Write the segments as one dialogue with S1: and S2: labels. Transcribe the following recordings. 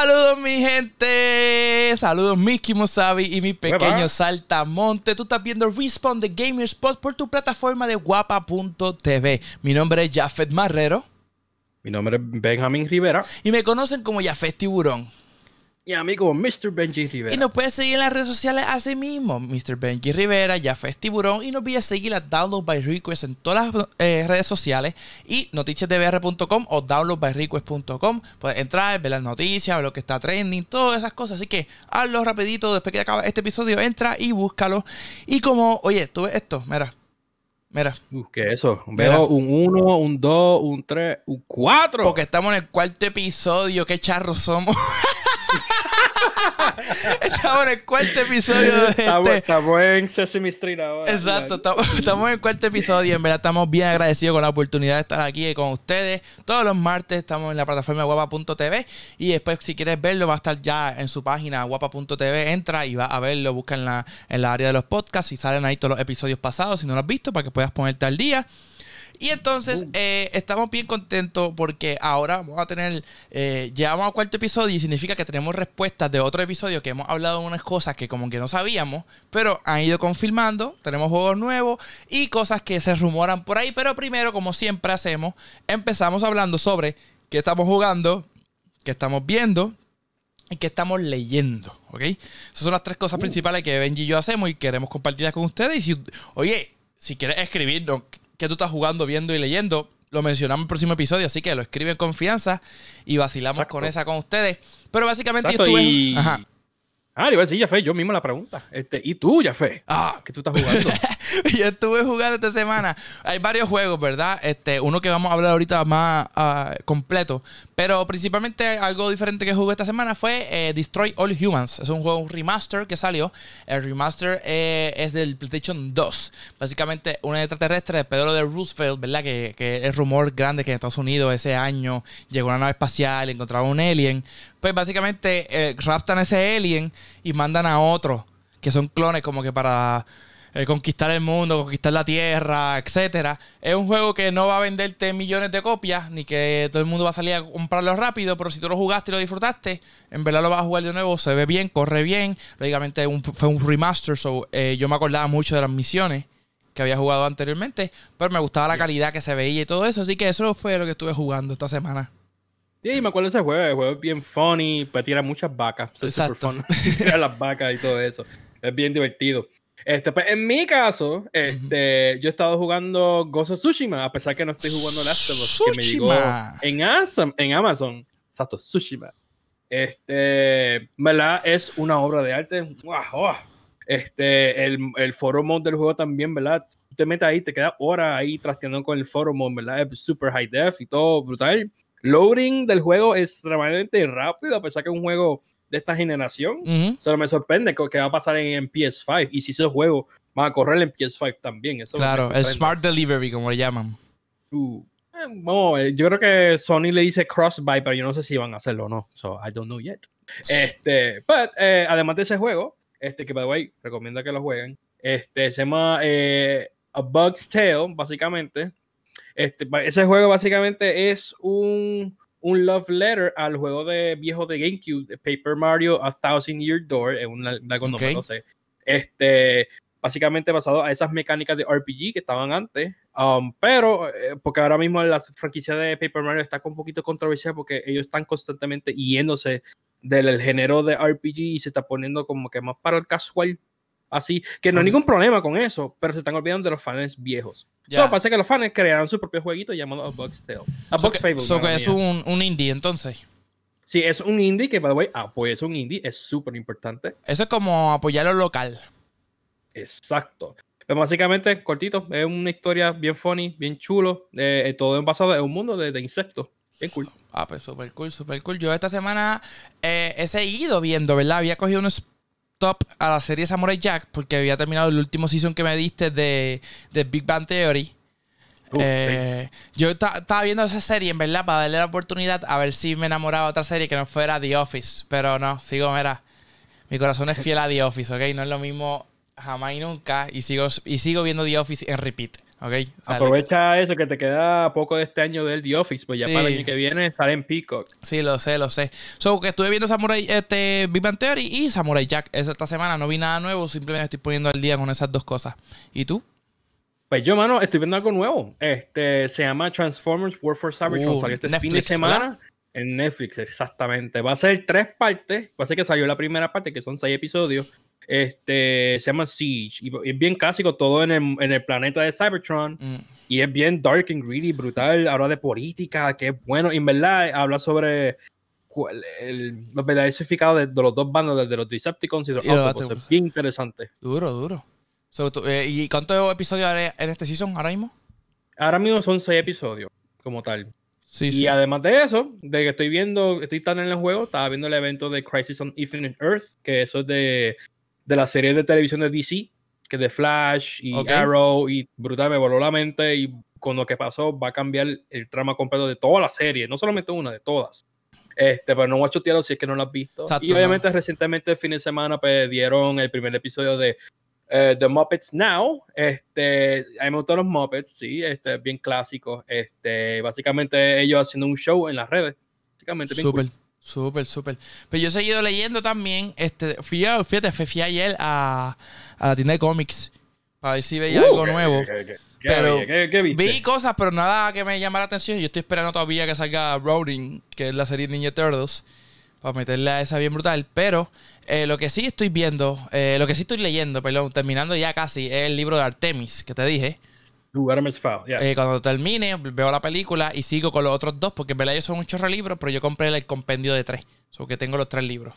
S1: Saludos mi gente, saludos Mickey Mosavi y mi pequeño saltamonte. Tú estás viendo Respawn de Gamer Spot por tu plataforma de guapa.tv. Mi nombre es Jafet Marrero.
S2: Mi nombre es Benjamín Rivera.
S1: Y me conocen como Jafet Tiburón.
S2: Y amigo Mr. Benji Rivera.
S1: Y nos puedes seguir en las redes sociales así mismo. Mr. Benji Rivera, Jafet Tiburón. Y no olvides seguir a Download by Request en todas las eh, redes sociales. Y noticiasdbr.com o downloadbyrequest.com. Puedes entrar, ver las noticias, ver lo que está trending, todas esas cosas. Así que hazlo rapidito después que acabe este episodio. Entra y búscalo. Y como, oye, tú ves esto, mira. Mira.
S2: ¿Qué es eso? Veo un 1, un 2, un 3, un 4.
S1: Porque estamos en el cuarto episodio. Qué charros somos. estamos en el cuarto episodio de
S2: estamos, este. estamos en Sesame Street ahora.
S1: Exacto, estamos, en el cuarto episodio y en verdad estamos bien agradecidos con la oportunidad de estar aquí con ustedes. Todos los martes estamos en la plataforma guapa.tv y después si quieres verlo va a estar ya en su página guapa.tv. Entra y va a verlo, busca en la, en la área de los podcasts y salen ahí todos los episodios pasados si no lo has visto para que puedas ponerte al día. Y entonces eh, estamos bien contentos porque ahora vamos a tener, eh, llegamos al cuarto episodio y significa que tenemos respuestas de otro episodio que hemos hablado de unas cosas que como que no sabíamos, pero han ido confirmando, tenemos juegos nuevos y cosas que se rumoran por ahí, pero primero, como siempre hacemos, empezamos hablando sobre qué estamos jugando, qué estamos viendo, y qué estamos leyendo, ¿ok? Esas son las tres cosas uh. principales que Benji y yo hacemos y queremos compartirlas con ustedes. Y si, oye, si quieres escribirnos que tú estás jugando, viendo y leyendo. Lo mencionamos en el próximo episodio, así que lo escribe en confianza y vacilamos con esa con ustedes. Pero básicamente yo estuve. Ajá.
S2: Ah, le iba a decir, Jafé, yo mismo la pregunta. Este, ¿Y tú, Jafé? Ah, ¿qué tú estás jugando?
S1: yo estuve jugando esta semana. Hay varios juegos, ¿verdad? Este, uno que vamos a hablar ahorita más ah, completo. Pero principalmente algo diferente que jugué esta semana fue eh, Destroy All Humans. Es un juego, remaster que salió. El remaster eh, es del PlayStation 2. Básicamente, un extraterrestre de Pedro de Roosevelt, ¿verdad? Que, que es rumor grande que en Estados Unidos ese año llegó una nave espacial, encontraron un alien pues básicamente eh, raptan ese alien y mandan a otros que son clones como que para eh, conquistar el mundo, conquistar la tierra, etcétera. Es un juego que no va a venderte millones de copias, ni que todo el mundo va a salir a comprarlo rápido, pero si tú lo jugaste y lo disfrutaste, en verdad lo vas a jugar de nuevo, se ve bien, corre bien. Lógicamente fue un remaster, so, eh, yo me acordaba mucho de las misiones que había jugado anteriormente, pero me gustaba la calidad que se veía y todo eso, así que eso fue lo que estuve jugando esta semana.
S2: Sí, me acuerdo de ese juego. El juego es bien funny, pues tira muchas vacas. Es super fun. tira las vacas y todo eso. Es bien divertido. Este, pues, en mi caso, este, yo he estado jugando Ghost of Tsushima, a pesar que no estoy jugando Last of Us, que me llegó en, Amazon, en Amazon. Exacto, Tsushima. Este, ¿verdad? Es una obra de arte. Wow, Este, el, el foro mode del juego también, ¿verdad? te metes ahí, te quedas horas ahí trasteando con el foro mode, ¿verdad? Es super high def y todo brutal loading del juego es extremadamente rápido, a pesar que es un juego de esta generación. Solo me sorprende que va a pasar en, PS5. Y si ese juego va a correr en PS5 también. Eso
S1: claro, el Smart Delivery, como le llaman.
S2: Uh, eh, yo creo que Sony le dice cross-buy, pero yo no sé si van a hacerlo o no. So I don't know yet. Este, but, eh, además de ese juego, este que by the way, recomiendo que lo jueguen. Este se llama eh, A Bug's Tale, básicamente. Este, ese juego básicamente es un, un love letter al juego de viejo de GameCube, de Paper Mario A Thousand Year Door, es un no sé. Este, básicamente basado a esas mecánicas de RPG que estaban antes, um, pero eh, porque ahora mismo la franquicia de Paper Mario está con un poquito controversial porque ellos están constantemente yéndose del género de RPG y se está poniendo como que más para el casual así, que no hay ningún problema con eso, pero se están olvidando de los fans viejos. Yeah. So, parece que los fans crearon su propio jueguito llamado A Bug's Tale.
S1: A so Fable. So que es un, un, indie entonces.
S2: Sí, es un indie que, by the way, apoyar un indie es súper importante.
S1: Eso es como apoyar lo local.
S2: Exacto. Pero básicamente, cortito, es una historia bien funny, bien chulo, eh, todo en basado en un mundo de, de insectos. Bien cool.
S1: Ah, pues súper cool, súper cool. Yo esta semana eh, he seguido viendo, ¿verdad? Había cogido unos top a la serie Samurai Jack porque había terminado el último season que me diste de, de Big Bang Theory. Eh, yo estaba viendo esa serie, en verdad, para darle la oportunidad a ver si me enamoraba de otra serie que no fuera The Office. Pero no, sigo, mira. Mi corazón es fiel a The Office, ¿ok? No es lo mismo jamás y nunca. Y sigo, y sigo viendo The Office en repeat. ¿ok?
S2: Aprovecha eso que te queda poco de este año del The Office, pues ya para el año que viene estaré en Peacock.
S1: Sí, lo sé, lo sé. So que estuve viendo Samurai, este, Big Bang Theory y Samurai Jack. esta semana no vi nada nuevo, simplemente estoy poniendo al día con esas dos cosas. ¿Y tú?
S2: Pues yo, mano, estoy viendo algo nuevo. Este se llama Transformers War for Cybertron. Uh, salió este fin de semana en Netflix, exactamente. Va a ser tres partes. Va a ser que salió la primera parte, que son seis episodios. Este se llama Siege. Y es bien clásico, todo en el, en el planeta de Cybertron. Mm. Y es bien dark and greedy, brutal. Habla de política, que es bueno. Y en verdad habla sobre el, los verdaderos significados de, los dos bandos, de los Decepticons y los Autobots. Es bien interesante.
S1: Duro, duro. Eh, ¿Y cuántos episodios hay en este season ahora mismo?
S2: Ahora mismo son seis episodios, como tal. Sí, y además de eso, de que estoy viendo, estoy tan en el juego, estaba viendo el evento de Crisis on Infinite Earth, que eso es de, de la serie de televisión de DC, que de Flash y Arrow, y brutal, me voló la mente, y con lo que pasó va a cambiar el trama completo de toda la serie, no solamente una, de todas. Este, pero no voy a chutearlo si es que no lo has visto. y obviamente recientemente el fin de semana pues, dieron el primer episodio de eh, The Muppets Now, este, a mí me gustan los Muppets, sí, este, bien clásicos, este, básicamente ellos haciendo un show en las redes, básicamente
S1: Súper, súper, súper. Pero yo he seguido leyendo también, este, fui a, fíjate, fui ayer a, a la tienda de cómics para ver si veía uh, algo nuevo. pero vi cosas, pero nada que me llamara la atención. Yo estoy esperando todavía que salga Roading, que es la serie Ninja Turtles para meterle a esa bien brutal. Pero eh, lo que sí estoy viendo, eh, lo que sí estoy leyendo, perdón, terminando ya casi, es el libro de Artemis que te dije. Eh, cuando termine, veo la película y sigo con los otros dos, porque en verdad ellos son un chorro de libros, pero yo compré el compendio de tres. O que tengo los tres libros.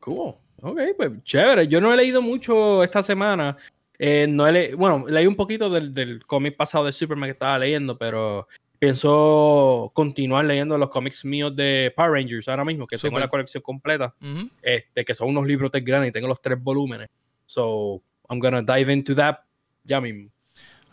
S2: Cool. Ok, pues chévere. Yo no he leído mucho esta semana. no he bueno, leí un poquito del, del cómic pasado de Superman que estaba leyendo, pero pienso continuar leyendo los cómics míos de Power Rangers ahora mismo, que tengo la colección completa, este, que son unos libros tan grandes y tengo los tres volúmenes. So, I'm gonna dive into that ya mismo.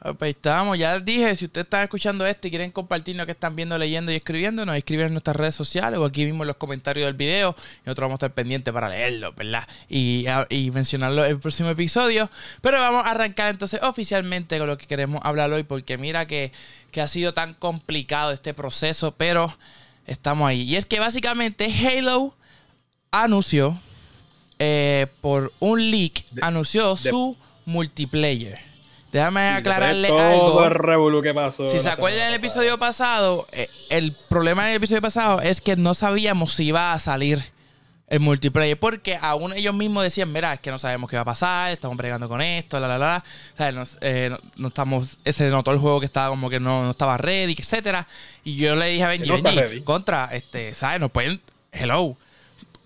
S1: Ah, pues estamos, ya dije, si ustedes están escuchando esto y quieren compartir lo que están viendo, leyendo y escribiendo, nos escriben en nuestras redes sociales o aquí mismo en los comentarios del video y nosotros vamos a estar pendientes para leerlo, ¿verdad? Y, y mencionarlo en el próximo episodio. Pero vamos a arrancar entonces oficialmente con lo que queremos hablar hoy porque mira que, que ha sido tan complicado este proceso, pero estamos ahí. Y es que básicamente Halo anunció, eh, por un leak, anunció su multiplayer. Déjame aclararle algo. si se acuerdan del episodio pasado, eh, el problema del episodio pasado es que no sabíamos si iba a salir el multiplayer. Porque aún ellos mismos decían, mira, es que no sabemos qué va a pasar, estamos bregando con esto, la, la, la. O sea, no, eh, no, estamos, se notó el juego que estaba como que no, estaba ready, etcétera. Y yo le dije a Benji, Benji, contra, este, ¿sabes? No pueden, hello.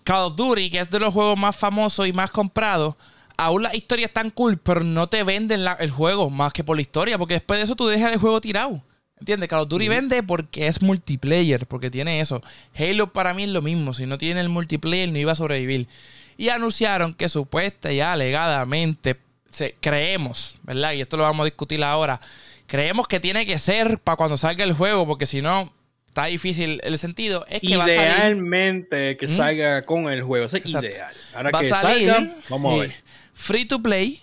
S1: Call of Duty, que es de los juegos más famosos y más comprados aún la historia es tan cool, pero no te venden el juego más que por la historia, porque después de eso tú dejas el juego tirado. ¿Entiendes? Call of Duty vende porque es multiplayer, porque tiene eso. Halo para mí es lo mismo. Si no tiene el multiplayer, no iba a sobrevivir. Y anunciaron que supuesta y alegadamente se, creemos, ¿verdad? Y esto lo vamos a discutir ahora. Creemos que tiene que ser para cuando salga el juego, porque si no, está difícil el sentido. Es que
S2: Idealmente va a que ¿Mm? salga con el juego. es ideal. Ahora va que a salir, salga, vamos a ver.
S1: Free to play,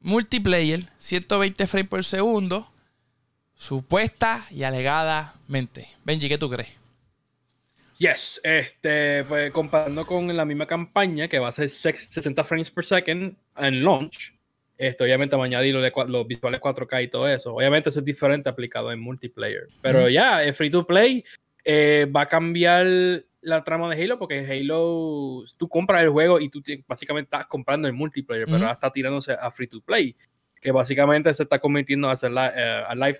S1: multiplayer, 120 frames por segundo, supuesta y alegadamente. Benji, ¿qué tú crees?
S2: Yes, este, pues comparando con la misma campaña que va a ser 60 frames per second en launch, esto obviamente me añadí los, los visuales 4K y todo eso. Obviamente eso es diferente aplicado en multiplayer. Pero ya, es free to play. Eh, va a cambiar la trama de Halo, porque Halo, tú compras el juego y tú básicamente estás comprando el multiplayer, pero ahora está tirándose a free to play, que básicamente se está convirtiendo a hacer eh, a live.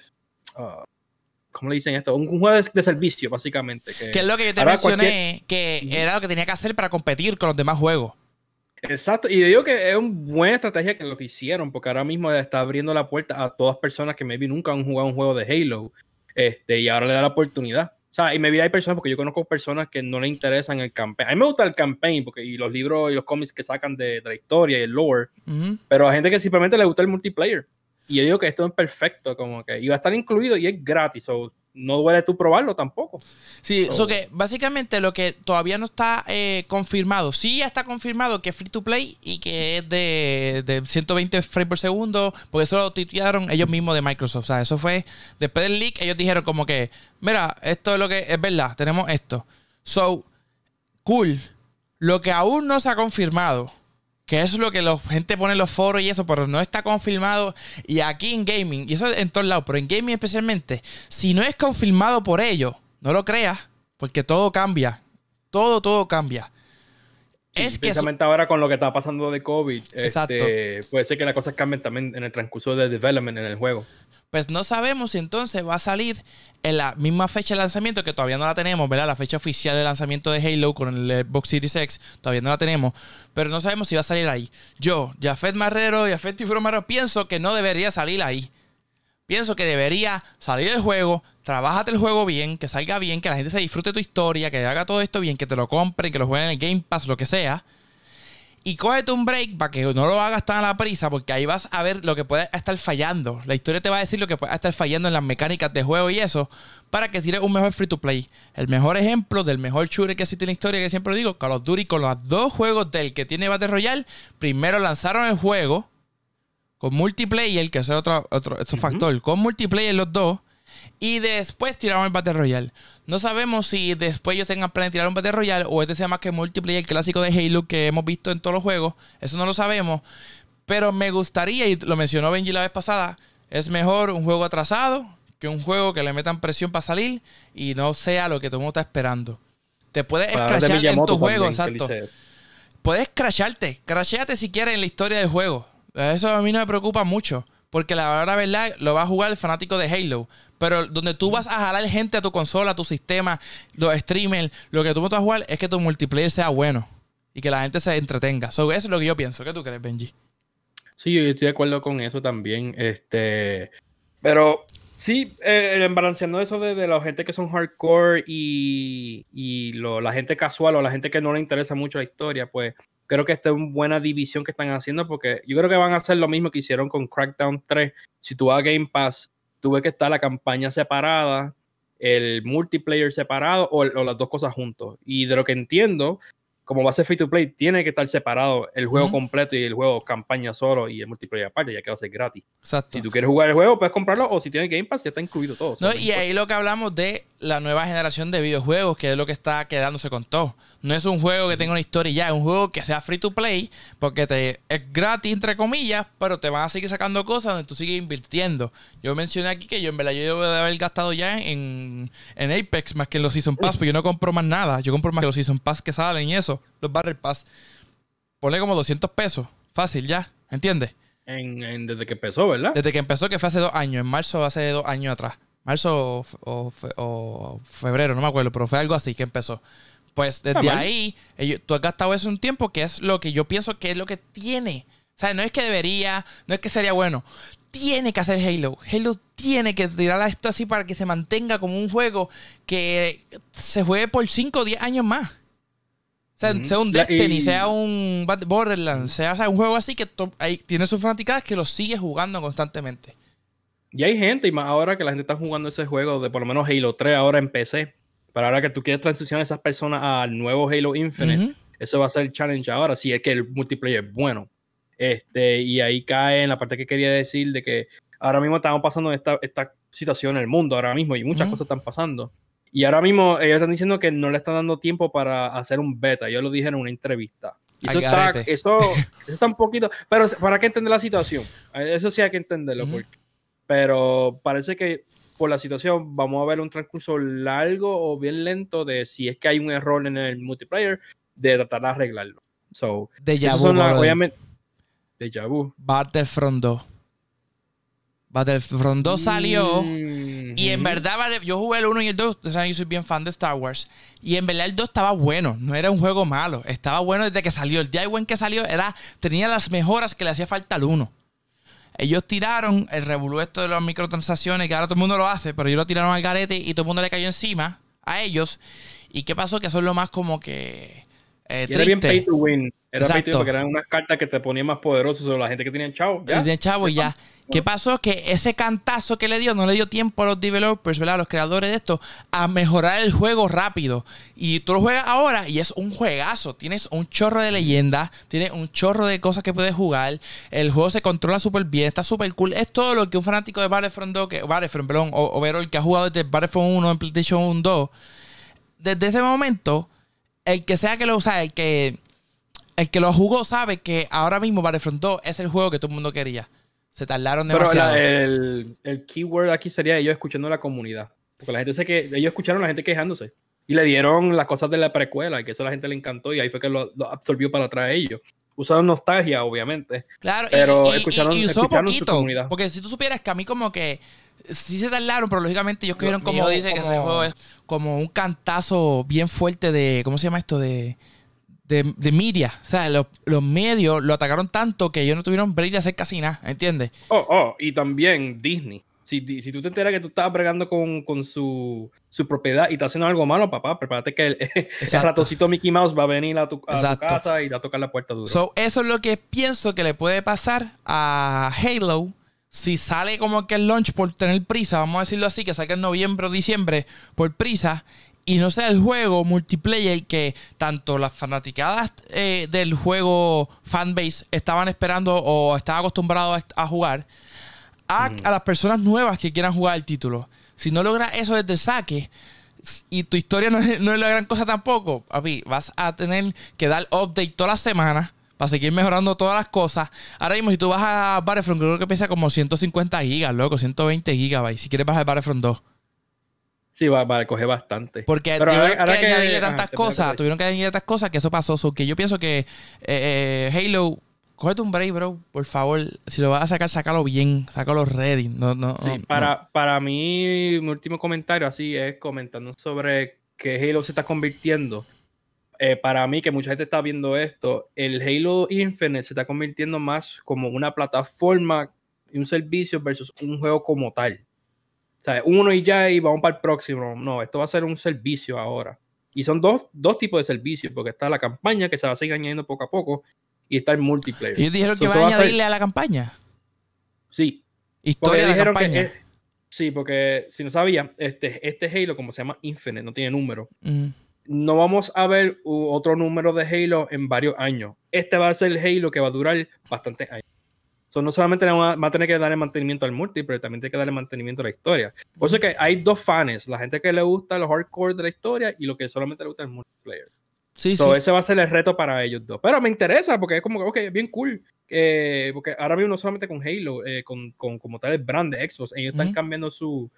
S2: Uh, ¿Cómo le dicen esto? Un, juego de, servicio, básicamente.
S1: Que, es lo que yo te mencioné, que era lo que tenía que hacer para competir con los demás juegos.
S2: Exacto, y digo que es una buena estrategia que lo que hicieron, porque ahora mismo está abriendo la puerta a todas personas que maybe nunca han jugado un juego de Halo, este, y ahora le da la oportunidad sea, y me vi hay personas, porque yo conozco personas que no le interesan el campaign. A mí me gusta el campaign, porque y los libros y los cómics que sacan de, la historia y el lore, pero hay gente que simplemente le gusta el multiplayer. Y yo digo que esto es perfecto, como que iba a estar incluido y es gratis. No duele tú probarlo tampoco.
S1: Sí, eso que básicamente lo que todavía no está eh, confirmado, sí ya está confirmado que es free to play y que es de, de 120 frames por segundo, porque eso lo titularon ellos mismos de Microsoft. O sea, eso fue después del leak, ellos dijeron como que, mira, esto es lo que es verdad, tenemos esto. So, cool. Lo que aún no se ha confirmado que eso es lo que la gente pone en los foros y eso, pero no está confirmado. Y aquí en gaming, y eso en todos lados, pero en gaming especialmente, si no es confirmado por ellos, no lo creas, porque todo cambia. Todo, todo cambia.
S2: es que precisamente ahora con lo que está pasando de COVID, este, puede ser que las cosas cambien también en el transcurso del development en el juego
S1: pues no sabemos si entonces va a salir en la misma fecha de lanzamiento, que todavía no la tenemos, ¿verdad? La fecha oficial de lanzamiento de Halo con el Xbox Series X, todavía no la tenemos, pero no sabemos si va a salir ahí. Yo, Jafet Marrero, Jafet Marrero, pienso que no debería salir ahí. Pienso que debería salir del juego, trabájate el juego bien, que salga bien, que la gente se disfrute tu historia, que haga todo esto bien, que te lo compren, que lo jueguen en el Game Pass, lo que sea y cógete un break para que no lo hagas tan a la prisa, porque ahí vas a ver lo que puede estar fallando. La historia te va a decir lo que puede estar fallando en las mecánicas de juego y eso, para que tires un mejor free to play. El mejor ejemplo del mejor shooter que existe en la historia, que siempre digo, Call of Duty, con los dos juegos del que tiene Battle Royale, primero lanzaron el juego con multiplayer, que es otro, otro, factor, con multiplayer los dos, y después tiraron el Battle Royale. No sabemos si después ellos tengan plan de tirar un Battle Royale o este sea más que multiplayer, el clásico de Halo que hemos visto en todos los juegos. Eso no lo sabemos. Pero me gustaría, y lo mencionó Benji la vez pasada, es mejor un juego atrasado que un juego que le metan presión para salir y no sea lo que todo el mundo está esperando. Te puedes crashar en tu juego, exacto. Puedes crasharte, crashate si quieres en la historia del juego. Eso a mí no me preocupa mucho. Porque la verdad, lo va a jugar el fanático de Halo. Pero donde tú vas a jalar gente a tu consola, a tu sistema, los streamers, lo que tú vas a jugar es que tu multiplayer sea bueno. Y que la gente se entretenga. eso es lo que yo pienso. ¿Qué tú crees, Benji?
S2: Sí, yo estoy de acuerdo con eso también. Este. Pero sí, eh, embalanceando eso de, la gente que son hardcore y la gente casual o la gente que no le interesa mucho la historia, pues creo que esta es una buena división que están haciendo porque yo creo que van a hacer lo mismo que hicieron con Crackdown 3. Si tú vas a Game Pass, tuve que estar la campaña separada, el multiplayer separado o, o, las dos cosas juntos. Y de lo que entiendo, como va a ser free to play, tiene que estar separado el juego completo y el juego campaña solo y el multiplayer aparte, ya que va a ser gratis. Exacto. Si tú quieres jugar el juego, puedes comprarlo o si tienes Game Pass, ya está incluido todo.
S1: No, y ahí lo que hablamos de la nueva generación de videojuegos, que es lo que está quedándose con todo. No es un juego que tenga una historia ya, es un juego que sea free to play, porque te, es gratis, entre comillas, pero te van a seguir sacando cosas donde tú sigues invirtiendo. Yo mencioné aquí que yo en verdad yo debo de haber gastado ya en, en Apex más que en los Season Pass, porque yo no compro más nada. Yo compro más que los Season Pass que salen y eso, los Battle Pass. Ponle como 200 pesos, fácil ya, ¿entiendes?
S2: En, desde que empezó, ¿verdad?
S1: Desde que empezó, que fue hace dos años, en marzo hace dos años atrás. Marzo o, febrero, no me acuerdo, pero fue algo así que empezó. Pues desde ahí, tú has gastado eso un tiempo que es lo que yo pienso que es lo que tiene. O sea, no es que debería, no es que sería bueno. Tiene que hacer Halo. Halo tiene que tirar esto así para que se mantenga como un juego que se juegue por 5 o 10 años más. Sea, sea un Destiny, sea un Borderlands, sea, un juego así que tiene sus fanaticadas que lo sigue jugando constantemente.
S2: Y hay gente, y más ahora que la gente está jugando ese juego de por lo menos Halo 3 ahora en PC pero ahora que tú quieres transicionar a esas personas al nuevo Halo Infinite, eso va a ser el challenge ahora, si es que el multiplayer es bueno. Este, y ahí cae en la parte que quería decir de que ahora mismo estamos pasando esta, esta situación en el mundo, ahora mismo, y muchas cosas están pasando. Y ahora mismo ellos están diciendo que no le están dando tiempo para hacer un beta. Yo lo dije en una entrevista. Eso está, eso, está, un poquito. Pero para que entender la situación. Eso sí hay que entenderlo. pero parece que por la situación, vamos a ver un transcurso largo o bien lento de si es que hay un error en el multiplayer, de tratar de arreglarlo. So,
S1: de son obviamente, de Battlefront 2. Battlefront 2 salió y en verdad yo jugué el 1 y el 2, o sea, yo soy bien fan de Star Wars y en verdad el 2 estaba bueno, no era un juego malo, estaba bueno desde que salió, el día en que salió era tenía las mejoras que le hacía falta al 1. Ellos tiraron el revolú esto de las microtransacciones, que ahora todo el mundo lo hace, pero ellos lo tiraron al garete y todo el mundo le cayó encima a ellos. ¿Y qué pasó? Que son lo más como que.
S2: Eh, era bien pay to win. Era porque eran unas cartas que te ponían más poderosos o la gente que tenía chavo.
S1: ¿ya? Tiene chavo y ya. ¿Qué pasó? Que ese cantazo que le dio no le dio tiempo a los developers, ¿verdad? A los creadores de esto, a mejorar el juego rápido. Y tú lo juegas ahora y es un juegazo. Tienes un chorro de leyendas, tienes un chorro de cosas que puedes jugar. El juego se controla súper bien, está súper cool. Es todo lo que un fanático de Battlefront 2, que, Battlefront, perdón, o Overall, que ha jugado desde Battlefront 1 en PlayStation 1 2, desde ese momento, el que sea que lo usa, el que, el que lo jugó sabe que ahora mismo Battlefront 2 es el juego que todo el mundo quería. Se tardaron demasiado.
S2: Pero el, el, keyword aquí sería ellos escuchando a la comunidad. Porque la gente sé que ellos escucharon a la gente quejándose. Y le dieron las cosas de la precuela, y que eso a la gente le encantó, y ahí fue que lo, absorbió para atrás a ellos. Usaron nostalgia, obviamente.
S1: Claro, pero escucharon, y usó poquito, comunidad. Porque si tú supieras que a mí como que sí se tardaron, pero lógicamente ellos cogieron como... dice que ese juego es como un cantazo bien fuerte de... ¿Cómo se llama esto? De de, de media. O sea, los, medios lo atacaron tanto que ellos no tuvieron break de hacer casi nada, ¿entiendes?
S2: Oh, oh, y también Disney. Si, si tú te enteras que tú estás bregando con, con su, su, propiedad y estás haciendo algo malo, papá, prepárate que el, el ratoncito Mickey Mouse va a venir a tu, casa y va a tocar la puerta duro.
S1: So, eso es lo que pienso que le puede pasar a Halo si sale como que el launch por tener prisa, vamos a decirlo así, que salga en noviembre o diciembre por prisa y no sea el juego multiplayer que tanto las fanaticadas eh, del juego fanbase estaban esperando o estaban acostumbrados a, jugar, a, las personas nuevas que quieran jugar el título. Si no logras eso desde el saque y tu historia no es, la gran cosa tampoco, papi, vas a tener que dar update todas las semanas para seguir mejorando todas las cosas. Ahora mismo, si tú vas a Battlefront, creo que pesa como 150 gigas, loco, 120 gigabytes. Si quieres bajar Battlefront 2.
S2: Sí, va, a coger bastante.
S1: Porque tuvieron que, añadirle tantas cosas, tuvieron que añadirle tantas cosas que eso pasó. que yo pienso que eh, eh, Halo, cógete un break, bro, por favor. Si lo vas a sacar, sácalo bien, sácalo ready. No, no,
S2: sí, para, para mí, mi último comentario así es comentando sobre que Halo se está convirtiendo. Eh, para mí, que mucha gente está viendo esto, el Halo Infinite se está convirtiendo más como una plataforma y un servicio versus un juego como tal. Sea, uno y ya y vamos para el próximo. No, esto va a ser un servicio ahora. Y son dos, dos tipos de servicios, porque está la campaña que se va a seguir añadiendo poco a poco y está el multiplayer.
S1: ¿Y dijeron que van a añadirle a, la campaña?
S2: Sí.
S1: Historia de la campaña.
S2: sí, porque si no sabía, este, este Halo, como se llama Infinite, no tiene número. No vamos a ver otro número de Halo en varios años. Este va a ser el Halo que va a durar bastantes años no solamente va a tener que darle mantenimiento al multi, pero también tiene que darle mantenimiento a la historia. Por eso que hay dos fans, la gente que le gusta los hardcore de la historia y lo que solamente le gusta el multiplayer. Sí, sí. Ese va a ser el reto para ellos dos. Pero me interesa porque es como que, ok, bien cool. Eh, porque ahora mismo no solamente con Halo, eh, con, con, como tal el brand de Xbox, ellos están cambiando su,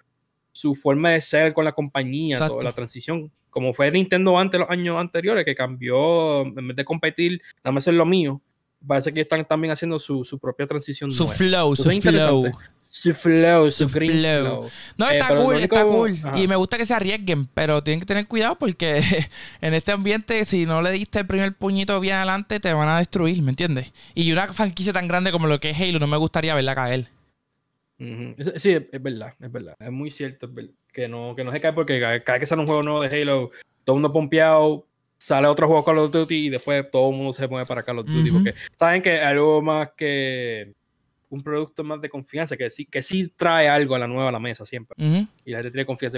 S2: su forma de ser con la compañía, toda la transición. Como fue Nintendo antes, los años anteriores, que cambió, en vez de competir, nada más es lo mío parece que están también haciendo su, su propia transición.
S1: Su flow, su flow.
S2: Su flow, su, green flow.
S1: No, está eh, cool, está cool. Y me gusta que se arriesguen, pero tienen que tener cuidado porque en este ambiente, si no le diste el primer puñito bien adelante, te van a destruir, ¿me entiendes? Y una franquicia tan grande como lo que es Halo, no me gustaría verla caer.
S2: Sí, es, verdad, es verdad. Es muy cierto que no, que no se cae porque cada, vez que sale un juego nuevo de Halo, todo el mundo pompeado, sale otro juego Call of Duty y después todo el mundo se mueve para Call of Duty. Porque saben que algo más que un producto más de confianza, que sí, que sí trae algo a la nueva a la mesa siempre. Y la gente tiene confianza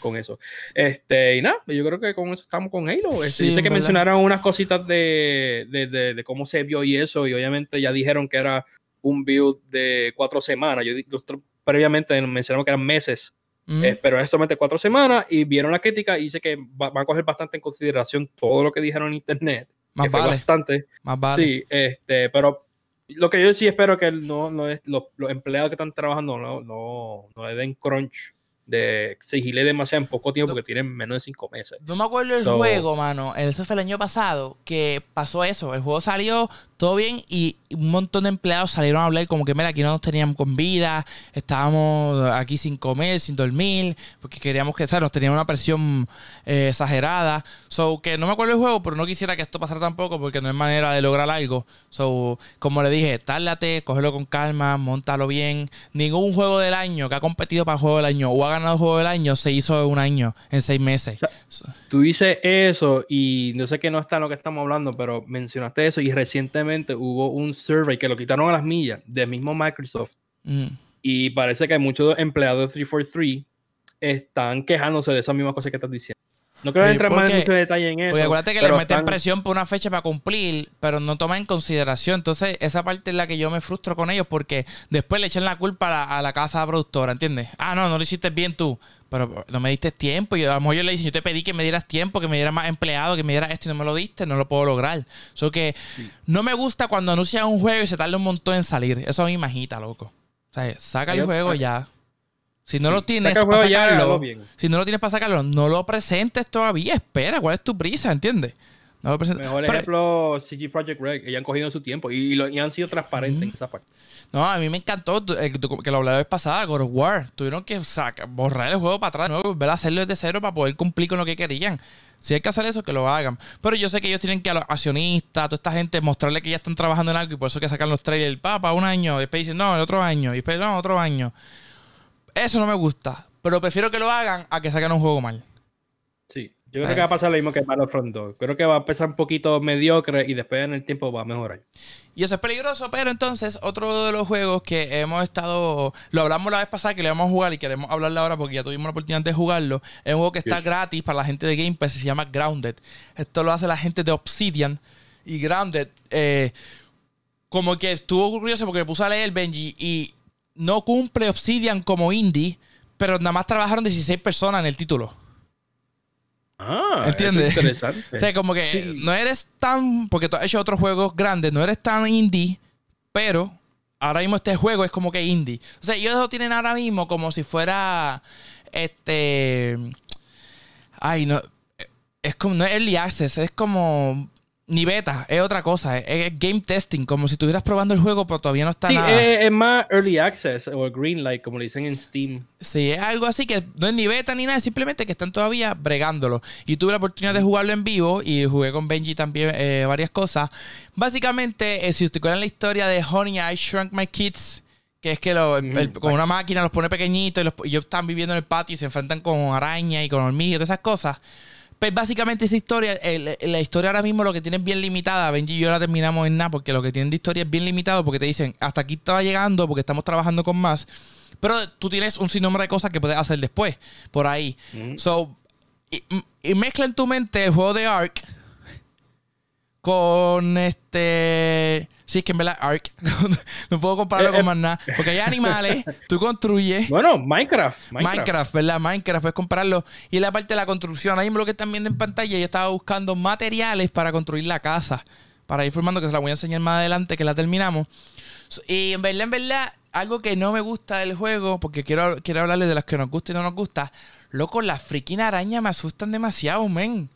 S2: con, eso. Este, y nada, yo creo que con eso estamos con Halo. Este, dice que mencionaron unas cositas de, de, de, cómo se vio y eso, y obviamente ya dijeron que era un build de cuatro semanas. Yo previamente mencionaron que eran meses eh, pero es solamente cuatro semanas y vieron la crítica y dice que van a coger bastante en consideración todo lo que dijeron en internet.
S1: Más vale.
S2: bastante.
S1: Más vale.
S2: Sí, este, pero lo que yo sí espero que no, no es, los, empleados que están trabajando no, no, no le den crunch de exigirle demasiado en poco tiempo, porque tienen menos de cinco meses.
S1: No me acuerdo el juego, mano. Eso fue el año pasado que pasó eso. El juego salió todo bien y un montón de empleados salieron a hablar como que, mira, aquí no nos teníamos con vida, estábamos aquí sin comer, sin dormir, porque queríamos que, o nos tenían una presión eh, exagerada. So, que no me acuerdo el juego, pero no quisiera que esto pasara tampoco porque no es manera de lograr algo. So, como le dije, tárdate, cógelo con calma, montalo bien. Ningún juego del año que ha competido para el juego del año o ha ganado juego del año, se hizo un año, en seis meses.
S2: tú dices eso y no sé que no está en lo que estamos hablando, pero mencionaste eso y recientemente hubo un survey que lo quitaron a las millas del mismo Microsoft. Mm. Y parece que muchos empleados de 343 están quejándose de esas mismas cosas que estás diciendo. No creo entrar más en mucho detalle en eso.
S1: Oye, acuérdate que le meten presión por una fecha para cumplir, pero no toman en consideración. Entonces, esa parte es la que yo me frustro con ellos porque después le echan la culpa a la, casa productora, ¿entiendes? Ah, no, no lo hiciste bien tú, pero no me diste tiempo. Y a lo mejor yo le dije, yo te pedí que me dieras tiempo, que me dieras más empleado, que me dieras esto y no me lo diste, no lo puedo lograr. Eso que no me gusta cuando anuncian un juego y se tarda un montón en salir. Eso a mí me agita, loco. O sea, saca el juego ya. Si no lo tienes para sacarlo, si no lo tienes para sacarlo, no lo presentes todavía. Espera, ¿cuál es tu prisa? ¿Entiendes?
S2: No lo Mejor ejemplo, CG Project Red. Ellos han cogido su tiempo y, lo, han sido transparentes en esa parte.
S1: No, a mí me encantó que lo hablé la vez pasada, God of War. Tuvieron que sacar, borrar el juego para atrás, ¿no? volver a hacerlo desde cero para poder cumplir con lo que querían. Si hay que hacer eso, que lo hagan. Pero yo sé que ellos tienen que a los accionistas, toda esta gente, mostrarle que ya están trabajando en algo y por eso que sacan los trailers. Papa, un año. Y después dicen, no, el otro año. Y después, no, otro año. Eso no me gusta. Pero prefiero que lo hagan a que saquen un juego mal.
S2: Sí. Yo creo que va a pasar lo mismo que Battlefront 2. Creo que va a empezar un poquito mediocre y después en el tiempo va a mejorar.
S1: Y eso es peligroso, pero entonces otro de los juegos que hemos estado, lo hablamos la vez pasada que le vamos a jugar y queremos hablarle ahora porque ya tuvimos la oportunidad de jugarlo, es un juego que está gratis para la gente de Game Pass, se llama Grounded. Esto lo hace la gente de Obsidian y Grounded, eh, como que estuvo curioso porque me puse a leer Benji y no cumple Obsidian como indie, pero nada más trabajaron 16 personas en el título.
S2: Ah, ¿entiendes? interesante.
S1: o sea, como que no eres tan. Porque tú has hecho otros juegos grandes, no eres tan indie, pero ahora mismo este juego es como que indie. O sea, ellos lo tienen ahora mismo como si fuera. Este. Ay, no. Es como. No es early access, es como ni beta, es otra cosa. Es, game testing, como si estuvieras probando el juego, pero todavía no está
S2: sí,
S1: nada.
S2: Es, es, más early access o green light, como le dicen en Steam.
S1: Sí, es algo así que no es ni beta ni nada, es simplemente que están todavía bregándolo. Y tuve la oportunidad de jugarlo en vivo y jugué con Benji también eh, varias cosas. Básicamente, eh, si ustedes cuentan la historia de Honey, I Shrunk My Kids, que es que con una máquina los pone pequeñitos y, los, y ellos están viviendo en el patio y se enfrentan con arañas y con hormigas y todas esas cosas. Pues básicamente esa historia, la historia ahora mismo lo que tienen bien limitada, Benji y yo la terminamos en nada, porque lo que tienen de historia es bien limitado, porque te dicen, hasta aquí estaba llegando, porque estamos trabajando con más. Pero tú tienes un sinnúmero de cosas que puedes hacer después, por ahí. So, y, mezcla en tu mente el juego de Ark con este. Sí, es que en verdad Ark. no puedo compararlo eh, con eh. más nada. Porque hay animales, tú construyes.
S2: Bueno, Minecraft,
S1: Minecraft. ¿verdad? Minecraft, puedes compararlo. Y la parte de la construcción. Ahí lo que están viendo en pantalla, yo estaba buscando materiales para construir la casa. Para ir formando, que se la voy a enseñar más adelante, que la terminamos. Y en verdad, en verdad, algo que no me gusta del juego, porque quiero, quiero hablarles de las que nos gusta y no nos gusta. Loco, las freaking arañas me asustan demasiado, men.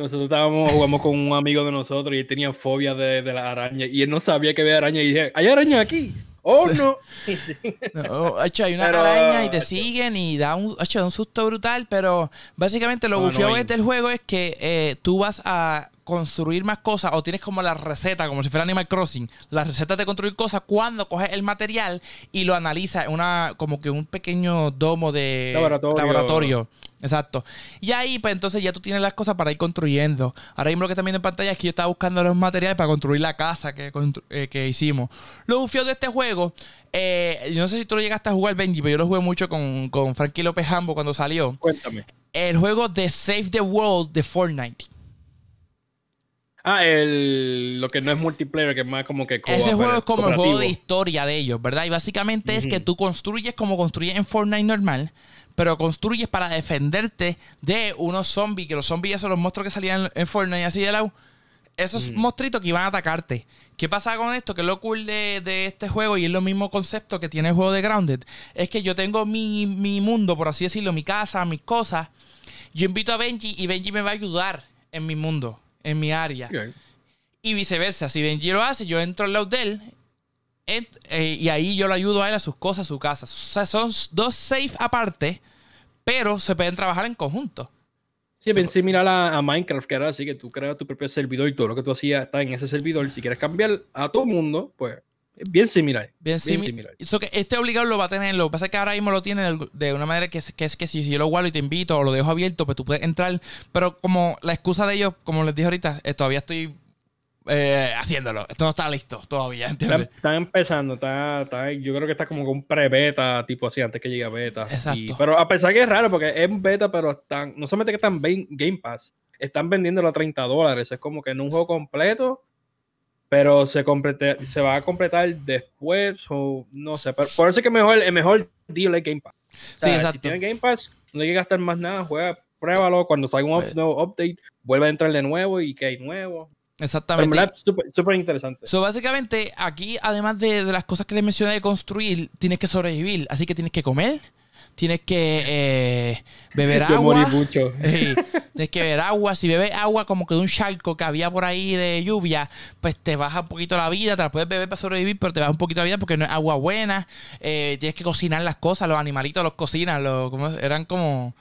S2: Nosotros estábamos, jugamos con un amigo de nosotros y él tenía fobia de, de la araña y él no sabía que había araña y dije, ¿hay araña aquí? ¡Oh, no!
S1: no hay una araña y te siguen y da un, un susto brutal, pero básicamente lo bufio este del juego es que eh, tú vas a construir más cosas o tienes como la receta, como si fuera Animal Crossing, la receta de construir cosas cuando coges el material y lo analizas en una, como que un pequeño domo de laboratorio. Exacto. Y ahí, pues entonces ya tú tienes las cosas para ir construyendo. Ahora mismo lo que están viendo en pantalla es que yo estaba buscando los materiales para construir la casa que, eh, que hicimos. Lo bufio de este juego eh, yo no sé si tú lo llegaste a jugar, Benji, pero yo lo jugué mucho con, con Frankie López Hambo cuando salió.
S2: Cuéntame.
S1: El juego de Save the World de Fortnite.
S2: Ah, el, lo que no es multiplayer, que es más como que...
S1: Ese juego es como el juego de historia de ellos, ¿verdad? Y básicamente es que tú construyes como construyes en Fortnite normal, pero construyes para defenderte de unos zombies, que los zombies son los monstruos que salían en Fortnite así de lado. Esos monstruitos que iban a atacarte. ¿Qué pasa con esto? Que es lo cool de, de, este juego y es lo mismo concepto que tiene el juego de Grounded. Es que yo tengo mi, mi mundo, por así decirlo, mi casa, mis cosas. Yo invito a Benji y Benji me va a ayudar en mi mundo en mi área. Y viceversa, si Benji lo hace, yo entro al lado de él eh, y ahí yo lo ayudo a él a sus cosas, a su casa. O sea, son dos safe aparte, pero se pueden trabajar en conjunto.
S2: Sí, bien similar a, a, Minecraft, que era así, que tú creas tu propio servidor y todo lo que tú hacías está en ese servidor. Si quieres cambiar a todo mundo, pues Bien similar.
S1: Bien, similar. Eso que este obligado lo va a tener. Lo que pasa es que ahora mismo lo tiene de una manera que es que, es que si yo lo guardo y te invito o lo dejo abierto, pues tú puedes entrar. Pero como la excusa de ellos, como les dije ahorita, eh, todavía estoy eh, haciéndolo. Esto no está listo todavía, ¿entiendes?
S2: Están, empezando, está, yo creo que está como con un pre-beta, tipo así, antes que llegue a beta. Exacto. pero a pesar que es raro, porque es un beta, pero están, no solamente que están en Game Pass, están vendiéndolo a 30 dólares. Es como que en un juego completo, pero se, se va a completar después, o no sé. Pero por eso es que mejor, el mejor deal es Game Pass. sí, exacto. Si tienes Game Pass, no hay que gastar más nada, juega, pruébalo. Cuando salga un pues nuevo update, vuelve a entrar de nuevo y que hay nuevo.
S1: Exactamente.
S2: Súper interesante.
S1: So, básicamente, aquí, además de, las cosas que les mencioné de construir, tienes que sobrevivir. Así que tienes que comer, tienes que eh, beber agua.
S2: mucho.
S1: tienes que beber agua. Si bebes agua como que de un charco que había por ahí de lluvia, pues te baja un poquito la vida. Te la puedes beber para sobrevivir, pero te baja un poquito la vida porque no es agua buena. Eh, tienes que cocinar las cosas. Los animalitos los cocinan. Los, como, eran como